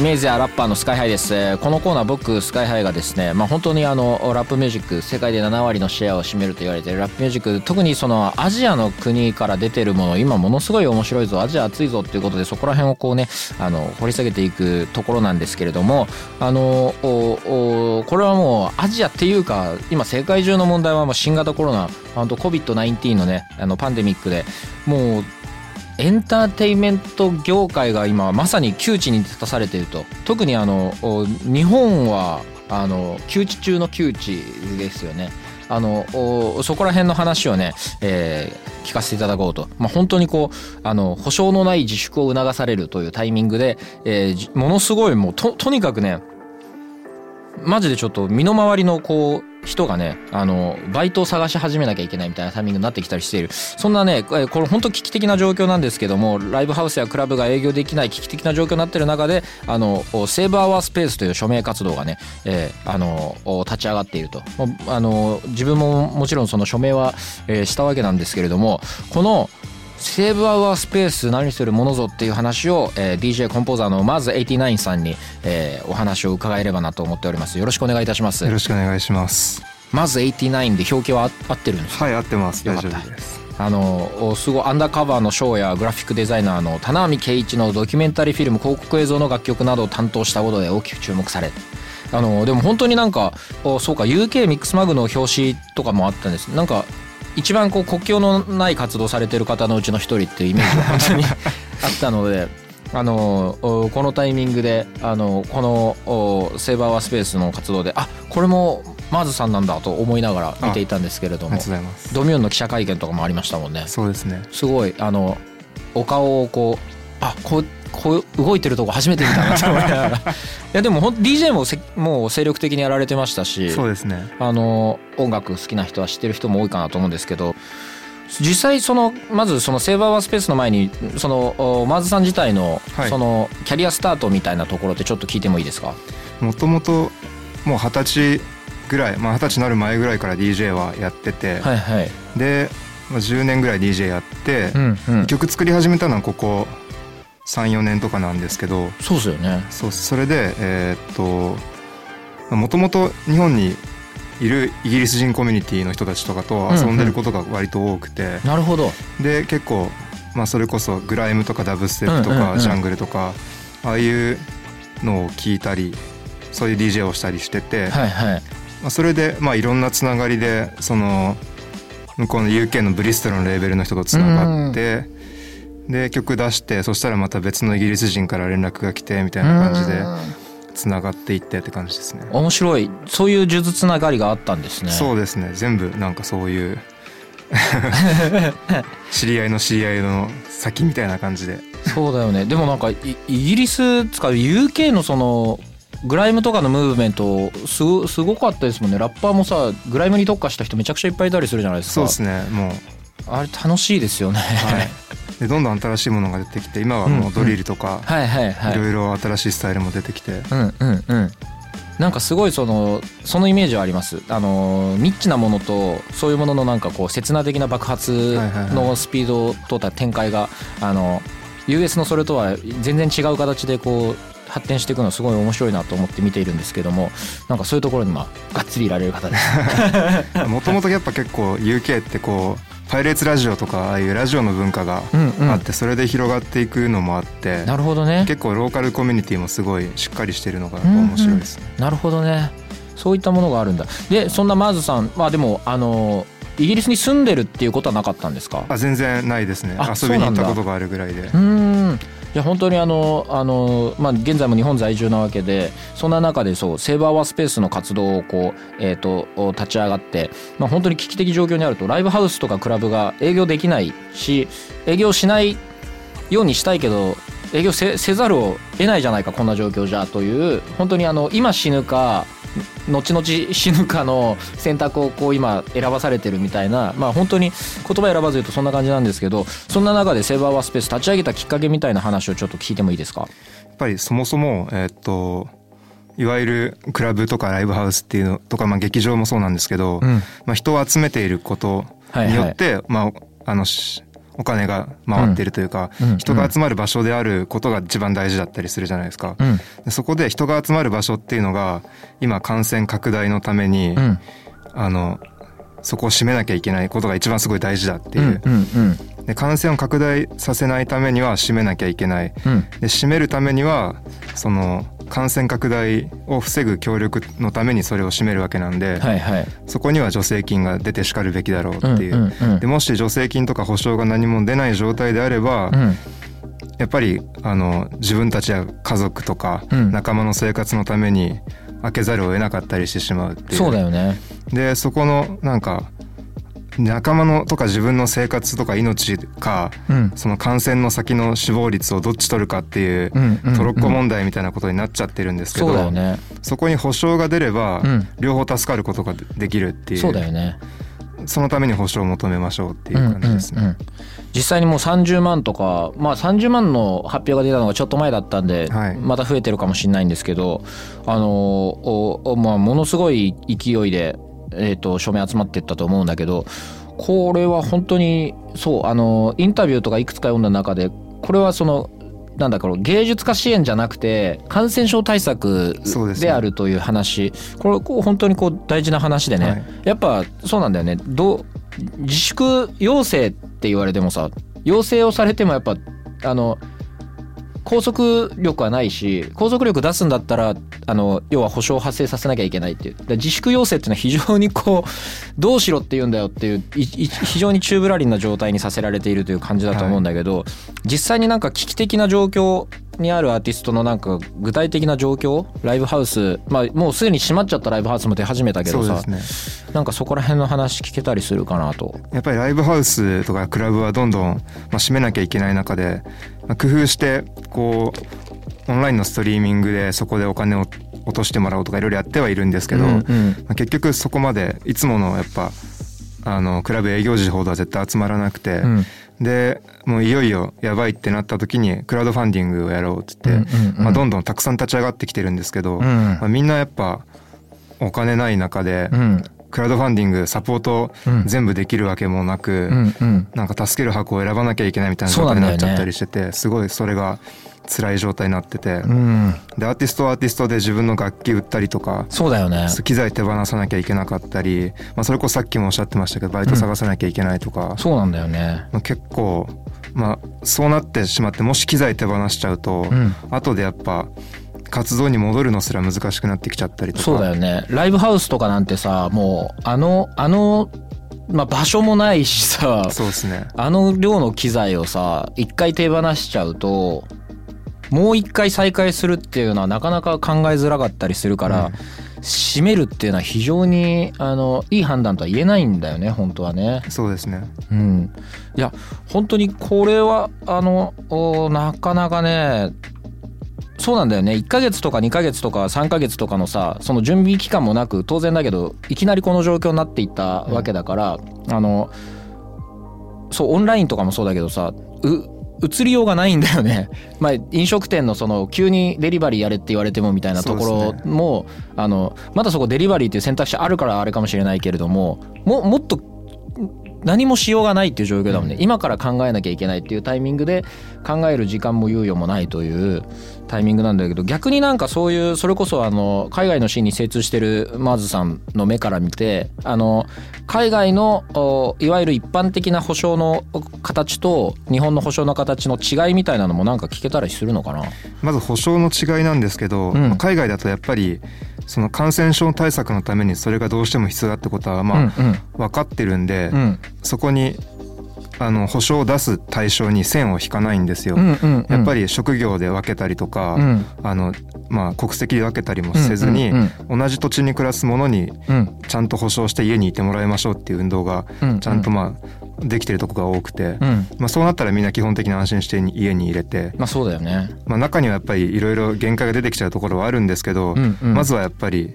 イメージやラッパーのスカイハイです。このコーナー僕スカイハイがですねまあ本当にあのラップミュージック世界で7割のシェアを占めると言われているラップミュージック特にそのアジアの国から出てるもの今ものすごい面白いぞアジア熱いぞっていうことでそこら辺をこうねあの掘り下げていくところなんですけれどもあのおおこれはもうアジアっていうか今世界中の問題はもう新型コロナ本当 COVID-19 のねあのパンデミックでもうエンターテインメント業界が今まさに窮地に立たされていると。特にあの日本はあの窮地中の窮地ですよね。あのそこら辺の話をね、えー聞かせていただこうと、まあ、本当にこうあの保証のない自粛を促されるというタイミングで、えーものすごいもうととにかくねマジでちょっと身の回りのこう人がねあのバイトを探し始めなきゃいけないみたいなタイミングになってきたりしている。そんなねこれ本当危機的な状況なんですけどもライブハウスやクラブが営業できない危機的な状況になってる中であのセーブ・アワースペースという署名活動がね、えーあの立ち上がっていると。あの自分ももちろんその署名は、えーしたわけなんですけれどもこのセーブアワースペース何するものぞっていう話を、えー DJ コンポーザーのまず89さんに、えーお話を伺えればなと思っておりますよろしくお願いいたしますよろしくお願いします。まず89で表記は合合ってるんですか？はい、合ってます。大丈夫です。あのおすごいアンダーカバーのショーやグラフィックデザイナーの棚網圭一のドキュメンタリーフィルム広告映像の楽曲などを担当したことで大きく注目されあのでも本当になんかおそうか UK ミックスマグの表紙とかもあったんですなんか一番こう国境のない活動されてる方のうちの一人っていうイメージが本当に あったので。あのおこのタイミングであのこのおセーバーワースペースの活動であこれもマーズさんなんだと思いながら見ていたんですけれども。ドミューンの記者会見とかもありましたもんねそうですね。すごいあのお顔をこうあこうこう動いてるとこ初めて見たなと思いながら。いやでもほん DJ もせもう精力的にやられてましたしそうですね。あの音楽好きな人は知ってる人も多いかなと思うんですけど実際そのまずそのセーバーワースペースの前にそのおマーズさん自体のはい。そのキャリアスタートみたいなところってちょっと聞いてもいいですか？もともともう二十歳ぐらい、まあ二十歳になる前ぐらいから DJ はやってて、はいはい。で、まあ、10年ぐらい DJ やって、うんうん。曲作り始めたのはここ34年とかなんですけど。そうですよね。そうそれでえーっともともと日本にいるイギリス人コミュニティの人たちとかと遊んでることが割と多くて、なるほど。で結構、まあ、それこそグライムとかダブステップとうんうんうん。かジャングルとか、ああいうのを聞いたりそういう DJ をしたりしてて、はいはい。まあ、それで、まあ、いろんなつながりでその向こうの UK のブリストルのレーベルの人とつながって、で曲出してそしたらまた別のイギリス人から連絡が来てみたいな感じでうん。つながっていってって感じですね。面白い。そういう数珠つながりがあったんですね。そうですね。全部なんかそういう 知り合いの知り合いの先みたいな感じで。そうだよね。でもなんかイイギリスつか UK のそのグライムとかのムーブメントすごすごかったですもんね。ラッパーもさグライムに特化した人めちゃくちゃいっぱいいたりするじゃないですか。そうですね。もう。あれ楽しいですよね、はい、でどんどん新しいものが出てきて今はもうドリルとか、はいはいはい。いろいろ新しいスタイルも出てきて、うんうんうん。なんかすごいそのそのイメージはあります。あのニッチなものとそういうもののなんかこう刹那的な爆発のスピードとた展開があの US のそれとは全然違う形でこう発展していくのすごい面白いなと思って見ているんですけどもなんかそういうところにまあがっつりいられる方です。もともとやっぱ結構 UK ってこうパイレーツラジオとかああいうラジオの文化があってそれで広がっていくのもあって、なるほどね。結構ローカルコミュニティもすごいしっかりしてるのが面白いですね。なるほどね。そういったものがあるんだ。でそんなマーズさんまあでもあのイギリスに住んでるっていうことはなかったんですか？あ全然ないですねあ遊びに行ったことがあるぐらいでうーんいや本当にあのあの、まあ、現在も日本在住なわけでそんな中でそうセーバーワースペースの活動をこう、えー、と立ち上がって、まあ、本当に危機的状況にあるとライブハウスとかクラブが営業できないし営業しないようにしたいけど営業せせざるを得ないじゃないかこんな状況じゃという本当にあの今死ぬか後々死ぬかの選択をこう今選ばされてるみたいなまあ本当に言葉選ばず言うとそんな感じなんですけどそんな中でセーバーワースペース立ち上げたきっかけみたいな話をちょっと聞いてもいいですか？やっぱりそもそもえーっといわゆるクラブとかライブハウスっていうのとか、まあ、劇場もそうなんですけど、うん。まあ、人を集めていることによって、まああのしお金が回っているというか、うんうん人が集まる場所であることが一番大事だったりするじゃないですか。うんでそこで人が集まる場所っていうのが今感染拡大のために、うん。あのそこを閉めなきゃいけないことが一番すごい大事だってう。いう、で感染を拡大させないためには閉めなきゃいけない。うん。で閉めるためにはその感染拡大を防ぐ協力のためにそれを閉めるわけなんで、はいはい。そこには助成金が出てしかるべきだろうっていう。うんうんうん。でもし助成金とか保証が何も出ない状態であれば、うん。やっぱりあの自分たちや家族とかうん。仲間の生活のために開けざるを得なかったりしてしまうっていう。そうだよね。でそこのなんか仲間のとか自分の生活とか命か、うん。その感染の先の死亡率をどっち取るかっていうトロッコ問題みたいなことになっちゃってるんですけど、そこに保証が出れば、うん。両方助かることができるっていう。そうだよね。そのために保証を求めましょうっていう感じですね。うんうんうん実際にもう30万とかまあ30万の発表が出たのがちょっと前だったんで、はい。また増えてるかもしれないんですけどあのおおまあものすごい勢いで、えー、と署名集まってったと思うんだけどこれは本当にそうあのインタビューとかいくつか読んだ中でこれはそのなんだこの芸術家支援じゃなくて感染症対策であるという話。これこう本当にこう大事な話でね、はい。やっぱそうなんだよね。どう自粛要請って言われてもさ要請をされてもやっぱあの拘束力はないし拘束力出すんだったらあの要は保証を発生させなきゃいけないっていう。自粛要請っていうのは非常にこう どうしろって言うんだよっていういい非常に宙ぶらりんな状態にさせられているという感じだと思うんだけど、実際になんか危機的な状況にあるアーティストのなんか具体的な状況？ライブハウス。まあもうすでに閉まっちゃったライブハウスも出始めたけどさ、ね。なんかそこら辺の話聞けたりするかなと。やっぱりライブハウスとかクラブはどんどん、まあ、閉めなきゃいけない中で、まあ、工夫してこうオンラインのストリーミングでそこでお金を落としてもらおうとかいろいろやってはいるんですけど、うんうん。まあ、結局そこまでいつものやっぱあのクラブ営業時ほどは絶対集まらなくて、うんでもういよいよやばいってなった時にクラウドファンディングをやろうって言って、まあ、どんどんたくさん立ち上がってきてるんですけど、ん。まあ、みんなやっぱお金ない中で、うんクラウドファンディングサポートうん。全部できるわけもなく、うんうん。なんか助ける箱を選ばなきゃいけないみたいな状態になっちゃったりしてて、すごいそれが辛い状態になってて、うん。でアーティストはアーティストで自分の楽器売ったりとかそうだよね。機材手放さなきゃいけなかったり、まあ、それこそさっきもおっしゃってましたけどバイト探さなきゃいけないとか、そうなんだよね。まあ、結構、まあ、そうなってしまってもし機材手放しちゃうと、ん。後でやっぱ活動に戻るのすら難しくなってきちゃったりとかそうだよね。ライブハウスとかなんてさ、もう、あの、あの、まあ、場所もないしさ、そうですねあの量の機材をさ、一回手放しちゃうと、もう一回再開するっていうのはなかなか考えづらかったりするから、うん閉めるっていうのは非常に、あの、いい判断とは言えないんだよね、本当はね。そうですねうん。いや、本当にこれは、あの、おなかなかね、そうなんだよね。1ヶ月とか2ヶ月とか3ヶ月とかのさ、その準備期間もなく、当然だけど、いきなりこの状況になっていったわけだから、あの、そう、オンラインとかもそうだけどさ、う、移りようがないんだよね。まあ、飲食店のその、急にデリバリーやれって言われてもみたいなところも、あの、まだそこデリバリーっていう選択肢あるからあれかもしれないけれども、も、もっと何もしようがないっていう状況だもんね、今から考えなきゃいけないっていうタイミングで考える時間も猶予もないというタイミングなんだけど逆になんかそういうそれこそあの海外のシーンに精通してるマーズさんの目から見てあの海外のおいわゆる一般的な保証の形と日本の保証の形の違いみたいなのもなんか聞けたりするのかな？まず保証の違いなんですけど、うん。海外だとやっぱりその感染症対策のためにそれがどうしても必要だってことはまあうん。分かってるんで、うんそこにあの保証を出す対象に線を引かないんですよ。うんうんうん。やっぱり職業で分けたりとか、うん。あのまあ、国籍で分けたりもせずに、うんうん同じ土地に暮らす者にうん。ちゃんと保証して家にいてもらいましょうっていう運動がうん。ちゃんとまあできてるとこが多くて、うん。まあ、そうなったらみんな基本的に安心して家に入れて、まあそうだよね。まあ、中にはやっぱりいろいろ限界が出てきちゃうところはあるんですけど、うんうん。まずはやっぱり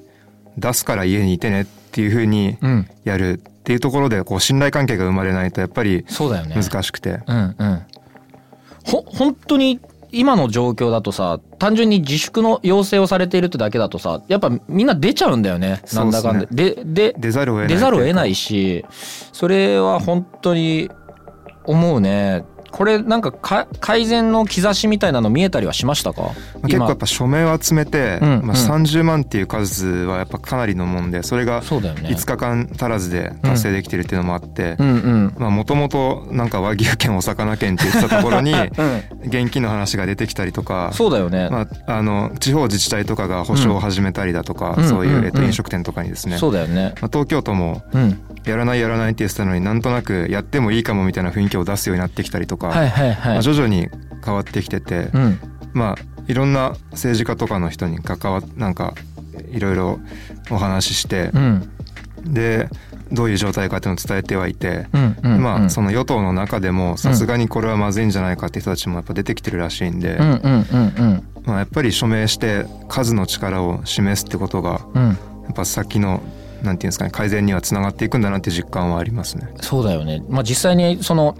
出すから家にいてねっていうふうにうん。やるっていうところでこう信頼関係が生まれないとやっぱり難しくて、うんうん。ほ本当に今の状況だとさ単純に自粛の要請をされているってだけだとさやっぱみんな出ちゃうんだよね。なんだかんだ。でで出ざるを得ない出ざるを得ないいしそれは本当に思うねこれなんかか改善の兆しみたいなの見えたりはしましたか？まあ結構やっぱ署名を集めて、うんまあ、うん。30万っていう数はやっぱかなりのもんでそれがそうだよね。5日間足らずで達成できてるっていうのもあってもともとなんか和牛県お魚県って言ってたところにうん。現金の話が出てきたりとかそうだよね、まあ、あの地方自治体とかが保証を始めたりだとか、うんそういう、えっと、うんうん飲食店とかにですね、そうだよね。まあ、東京都もうんやらないやらないって言ってたのになんとなくやってもいいかもみたいな雰囲気を出すようになってきたりとか、はいはいまはい。あ徐々に変わってきてて、うん。まあいろんな政治家とかの人に関わなんかいろいろお話ししてう、ん。でどういう状態かっていうのを伝えてはいて、うんうんまあそのの与党の中でもさすがにこれはまずいんじゃないかって人たちもやっぱ出てきてるらしいんで、うんうんうんうん。まあ、やっぱり署名して数の力を示すってことがうん。やっぱ先のなんていうんですかね改善にはつながっていくんだなって実感はありますね。そうだよね。まあ実際にその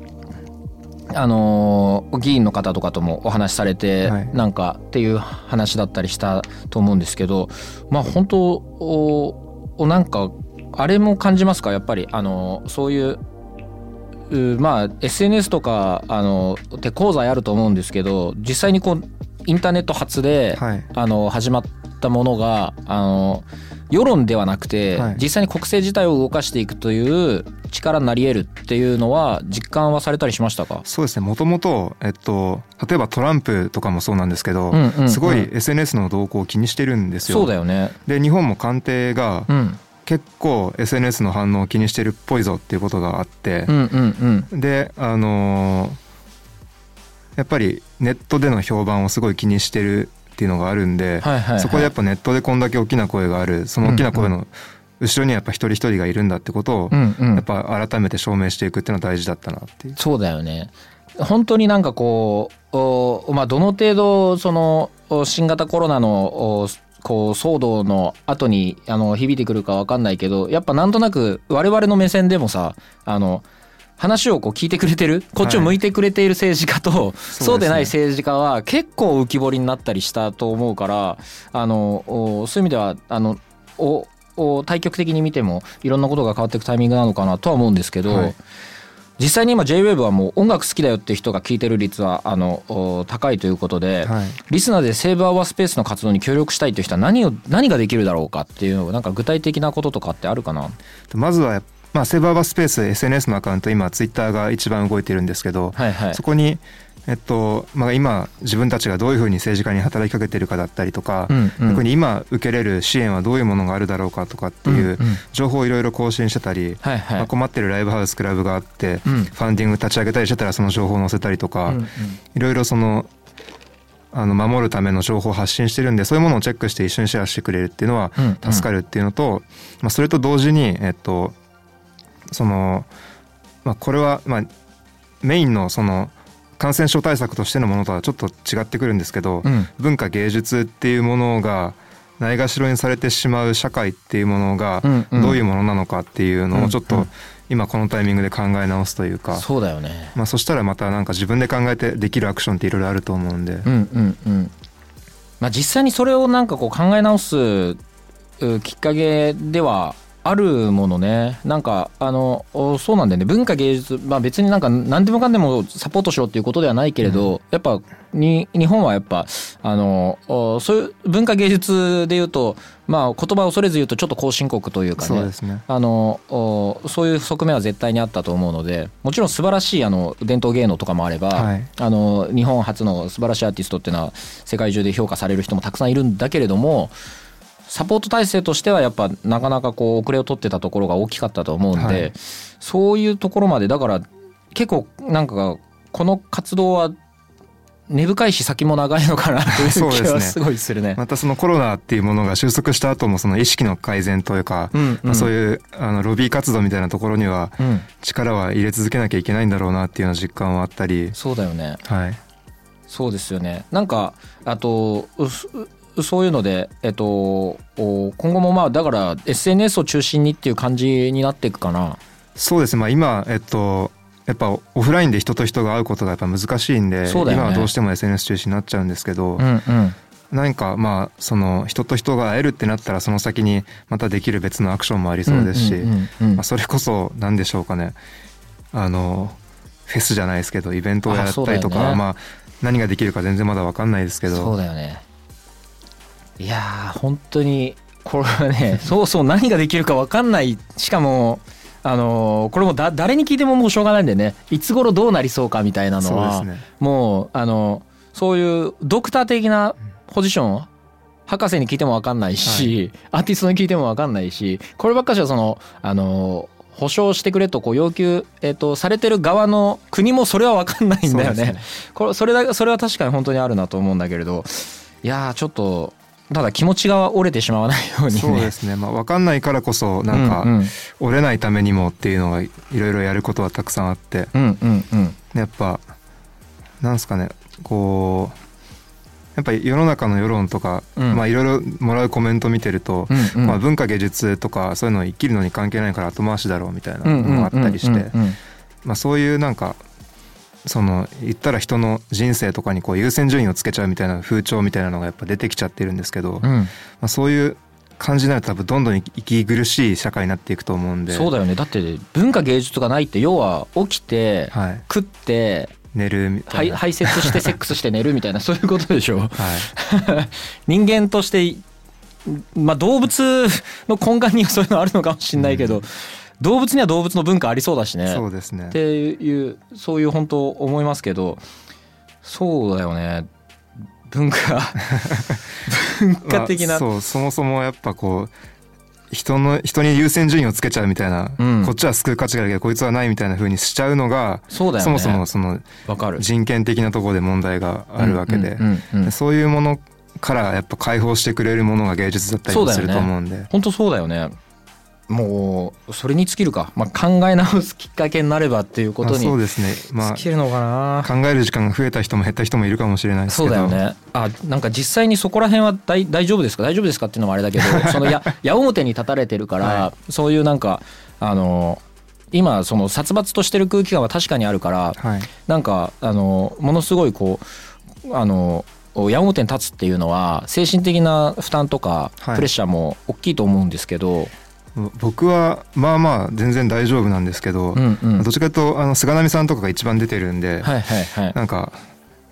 あのー議員の方とかともお話しされて、はいなんかっていう話だったりしたと思うんですけどまあ本当おおなんかあれも感じますか？やっぱりあのそういううまあ SNS とかあの手講座あると思うんですけど実際にこうインターネット発で、はいあの始まったものがあの世論ではなくて、はい。実際に国政自体を動かしていくという力になり得るっていうのは実感はされたりしましたか？そうですね。もともと、えっと、例えばトランプとかもそうなんですけど、うんうんうん。すごい SNS の動向を気にしてるんですよ。そうだよね。で日本も官邸がうん。結構 SNS の反応を気にしてるっぽいぞっていうことがあってう、んうんうん。であのーやっぱりネットでの評判をすごい気にしてるっていうのがあるんで、はいはいはいそこでやっぱネットでこんだけ大きな声があるその大きな声の後ろにはやっぱ一人一人がいるんだってことを、うんうんやっぱ改めて証明していくっていうのは大事だったなっていう。そうだよね。本当になんかこうおまあどの程度そのお新型コロナのおこう騒動の後にあの響いてくるかわかんないけどやっぱなんとなく我々の目線でもさあの話をこう聞いてくれてる？こっちを向いてくれている政治家と、そうでない政治家は結構浮き彫りになったりしたと思うからあのおそういう意味ではあのおお対極的に見てもいろんなことが変わっていくタイミングなのかなとは思うんですけど、はい。実際に今 JWAVE はもう音楽好きだよって人が聞いてる率はあのお高いということで、はい。リスナーでセーブアワースペースの活動に協力したいという人は何を何ができるだろうかっていうなんか具体的なこととかってあるかな？まずは、まあ、セーバーバースペース SNS のアカウント今ツイッターが一番動いてるんですけど、はいはい。そこに、えっとまあ、今自分たちがどういうふうに政治家に働きかけてるかだったりとか、うんうん。逆に今受けれる支援はどういうものがあるだろうかとかっていううんうん。情報をいろいろ更新してたり、はいはい。まあ、困ってるライブハウスクラブがあって、うん。ファンディング立ち上げたりしてたらその情報を載せたりとか、うんうん。いろいろそのあの守るための情報を発信してるんでそういうものをチェックして一緒にシェアしてくれるっていうのはうんうん。助かるっていうのと、まあ、それと同時に、えっと、その、まあ、これは、まあ、メインのその感染症対策としてのものとはちょっと違ってくるんですけど、うん。文化芸術っていうものがないがしろにされてしまう社会っていうものがどういうものなのかっていうのをちょっと今このタイミングで考え直すというか、そうだよね。まあ、そしたらまたなんか自分で考えてできるアクションっていろいろあると思うんで、うんうんうん。まあ実際にそれをなんかこう考え直すうきっかけではあるものね。なんかあのおそうなんだよね。文化芸術まあ別になんか何でもかんでもサポートしろっていうことではないけれど、やっぱに日本はやっぱあのおそういう文化芸術で言うとまあ言葉を恐れず言うとちょっと後進国というかね。そうね。あのおそういう側面は絶対にあったと思うのでもちろん素晴らしいあの伝統芸能とかもあれば、はい。あの日本初の素晴らしいアーティストっていうのは世界中で評価される人もたくさんいるんだけれどもサポート体制としてはやっぱなかなかこう遅れを取ってたところが大きかったと思うんで、はいそういうところまでだから結構なんかこの活動は根深いし先も長いのかなというそうですね気はすごいするね。またそのコロナっていうものが収束した後もその意識の改善というか、うんまあ、そういうあのロビー活動みたいなところにはうん、力は入れ続けなきゃいけないんだろうなっていうような実感はあったり、そうだよね。はい、そうですよね。なんかあとうすうそういうのでえっとお今後もまあだから SNS を中心にっていう感じになっていくかな。そうですね、まあ、今、えっと、やっぱオフラインで人と人が会うことがやっぱ難しいんで、ね今はどうしても SNS 中心になっちゃうんですけど、うんうん。何かまあその人と人が会えるってなったらその先にまたできる別のアクションもありそうですし、それこそ何でしょうかねあのフェスじゃないですけどイベントをやったりとか、ねまあ、何ができるか全然まだ分かんないですけそうどだよね。いやー本当にこれはね そうそう何ができるか分かんない。しかもあのーこれもだ誰に聞いてももうしょうがないんでね。いつ頃どうなりそうかみたいなのは、ね。もうあのそういうドクター的なポジション博士に聞いても分かんないし、アーティストに聞いても分かんないしこればっかしはそのあの保証してくれとこう要求、えっとされてる側の国もそれは分かんないんだよね。ね。これそれだそれは確かに本当にあるなと思うんだけれど。いやーちょっとただ気持ちが折れてしまわないようにね。そうですね、まあ、分かんないからこそなんか、折れないためにもっていうのがいろいろやることはたくさんあって。うんうんうん。やっぱなんすかねこうやっぱり世の中の世論とか、いろいろもらうコメント見てると、うんうん。まあ、文化芸術とかそういうの生きるのに関係ないから後回しだろうみたいなのがあったりしてそういうなんかその言ったら人の人生とかにこう優先順位をつけちゃうみたいな風潮みたいなのがやっぱ出てきちゃってるんですけど、まうん。あ、そういう感じになると多分どんどん息苦しい社会になっていくと思うんで。そうだよね。だって文化芸術がないって要は起きてはい、食って寝るみた排いな、排泄して セックスして寝るみたいなそういうことでしょ。はい、人間としてまあ動物の根幹にはそういうのあるのかもしれないけど、動物には動物の文化ありそうだしね。そうですね。っていうそういう本当思いますけどそうだよね。文化 文化的な、まあそうそもそもやっぱこう人の人に優先順位をつけちゃうみたいな、うん。こっちは救う価値があるけどこいつはないみたいな風にしちゃうのがそうだよね。そもそもそのわかる。人権的なところで問題があるわけで、そういうものからやっぱ解放してくれるものが芸術だったりもすると思うんで、本当そうだよねもうそれに尽きるか、まあ、考え直すきっかけになればっていうことにまあそうですね。ま尽きるのかな、あ考える時間が増えた人も減った人もいるかもしれないですそうけどだよね。あなんか実際にそこら辺は大大丈夫ですか？大丈夫ですか？っていうのもあれだけど そのや矢面に立たれてるから、はそういうなんかあの今その殺伐としてる空気感は確かにあるからはい。なんかあのものすごいこうあの矢面に立つっていうのは精神的な負担とかはい。プレッシャーも大きいと思うんですけど、僕はまあまあ全然大丈夫なんですけど、うんうん。どっちかというとあの菅波さんとかが一番出てるんで、はいはいはい。なんか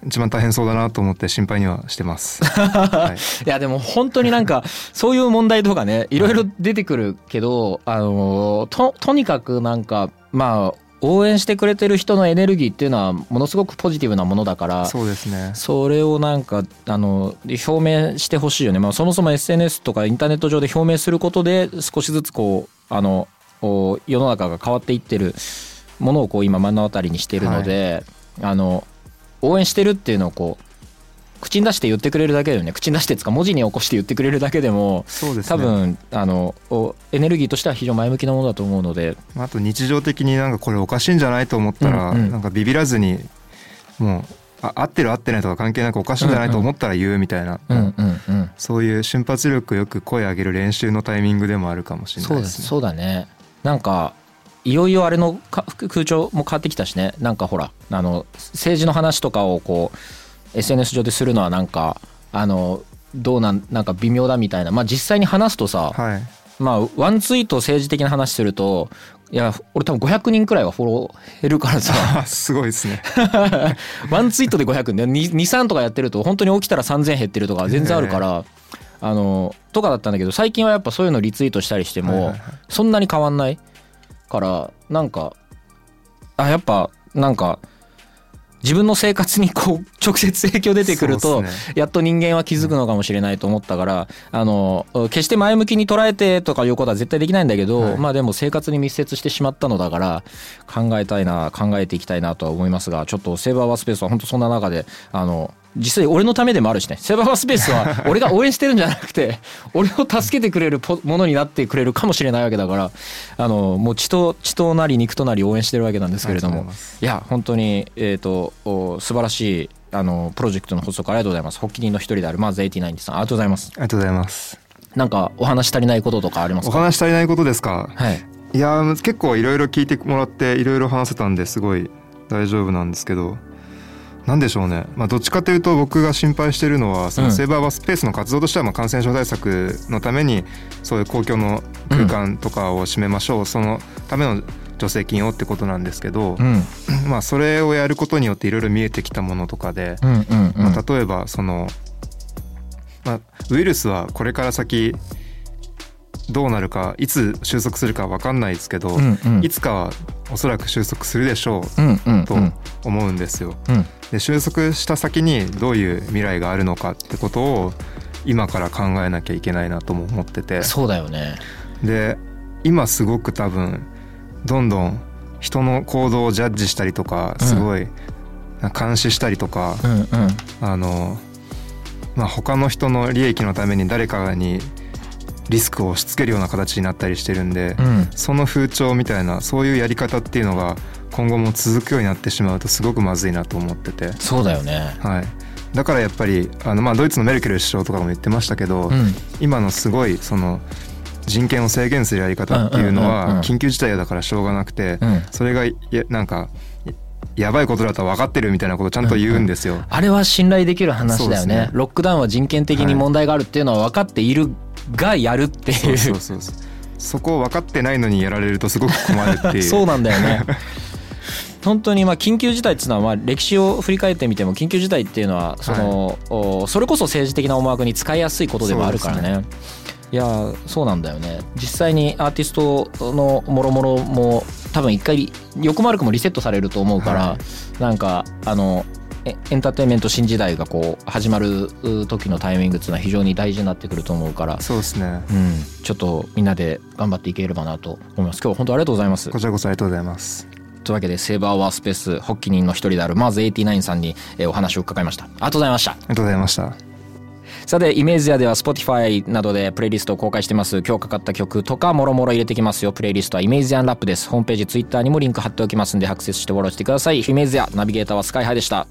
一番大変そうだなと思って心配にはしてます。はい、いやでも本当になんか そういう問題とかねいろいろ出てくるけどあのととにかくなんかまあ応援してくれてる人のエネルギーっていうのはものすごくポジティブなものだからそうですね。それをなんかあの表明してほしいよね、まあ、そもそも SNS とかインターネット上で表明することで少しずつこうあのお世の中が変わっていってるものをこう今目の当たりにしているので、あの応援してるっていうのをこう口に出して言ってくれるだけでよね。口に出してつか文字に起こして言ってくれるだけでもそうですね。多分あのおエネルギーとしては非常に前向きなものだと思うので。あと日常的になんかこれおかしいんじゃないと思ったら、うんうん。なんかビビらずにもうあ合ってる合ってないとか関係なくおかしいんじゃないと思ったら言うみたいな、うんうんうん。そういう瞬発力よく声上げる練習のタイミングでもあるかもしれなそいうですね。だそうだね。なんかいよいよあれのか空調も変わってきたしね。なんかほらあの政治の話とかをこう SNS 上でするのはなんかあのどうなんなんか微妙だみたいな。まあ実際に話すとさ、はい。まあワンツイート政治的な話するといや俺多分500人くらいはフォロー減るからさ。あ すごいですね。ワンツイートで500ね。23とかやってると本当に起きたら3000減ってるとか全然あるから、あのとかだったんだけど最近はやっぱそういうのリツイートしたりしても、そんなに変わんないからなんかあやっぱなんか自分の生活にこう 直接影響出てくると、やっと人間は気づくのかもしれないと思ったから、あの決して前向きに捉えてとかいうことは絶対できないんだけど、はい。まあでも生活に密接してしまったのだから考えたいな考えていきたいなとは思いますがちょっとセーバーワースペースは本当そんな中であの実際俺のためでもあるしね。セーバーワースペースは 俺が応援してるんじゃなくて俺を助けてくれるポものになってくれるかもしれないわけだからあのもう血と血となり肉となり応援してるわけなんですけれども。いや本当にえっ、とお素晴らしいあのプロジェクトの発足ありがとうございます。発起人の一人であるまず89さん。ありがとうございます。ありがとうございます。なんかお話足りないこととかありますおか話足りないことですか？はい。いやー結構いろいろ聞いてもらっていろいろ話せたんですごい大丈夫なんですけどなんでしょうね、まあ、どっちかというと僕が心配してるのはそうん。のセーバースペースの活動としてはまあ感染症対策のためにそういう公共の空間とかを占めましょう、そのための助成金をってことなんですけど、うん。まあそれをやることによっていろいろ見えてきたものとかで、うんうんうん。まあ、例えばその、まあ、ウイルスはこれから先どうなるかいつ収束するか分かんないですけど、うんうん。いつかはおそらく収束するでしょうと思うんですよ。うん。で収束した先にどういう未来があるのかってことを今から考えなきゃいけないなとも思ってて。そうだよね。で今すごく多分どんどん人の行動をジャッジしたりとかすごい監視したりとか、うんうん。あのまあ他の人の利益のために誰かにリスクを押し付けるような形になったりしてるんで、うん。その風潮みたいなそういうやり方っていうのが今後も続くようになってしまうとすごくまずいなと思ってて、そうだよね。はい、だからやっぱりあの、まあ、ドイツのメルケル首相とかも言ってましたけど、うん。今のすごいその人権を制限するやり方っていうのうんうんうんうん。は緊急事態だからしょうがなくて、うん。それがやなんかやばいことだと分かってるみたいなことをちゃんと言うんですよ。あれは信頼できる話だよね。ね。ロックダウンは人権的に問題があるっていうのは分かっているがやるってそいう。うそうそうそう。そこを分かってないのにやられるとすごく困るっていう。そうなんだよね。本当にまあ緊急事態っていうのはまあ歴史を振り返ってみても緊急事態っていうのはその、おそれこそ政治的な思惑に使いやすいことでもあるからね。いやそうなんだよね。実際にアーティストのもろもろも多分一回欲も悪くもリセットされると思うから、はなんかあのエエンターテインメント新時代がこう始まるう時のタイミングっていうのは非常に大事になってくると思うから、そうですね。うん、ちょっとみんなで頑張っていければなと思います。今日は本当ありがとうございます。こちらこそありがとうございます。というわけでセーバーワースペース発起人の一人であるマーズ89さんにえーお話を伺いました。ありがとうございました。ありがとうございました。さてイメージアでは Spotify などでプレイリストを公開してます。今日かかった曲とかもろもろ入れてきますよ。プレイリストはイメージアンラップです。ホームページ Twitter にもリンク貼っておきますんでアクセスしてフォローしてください。イメージアナビゲーターはスカイハイでした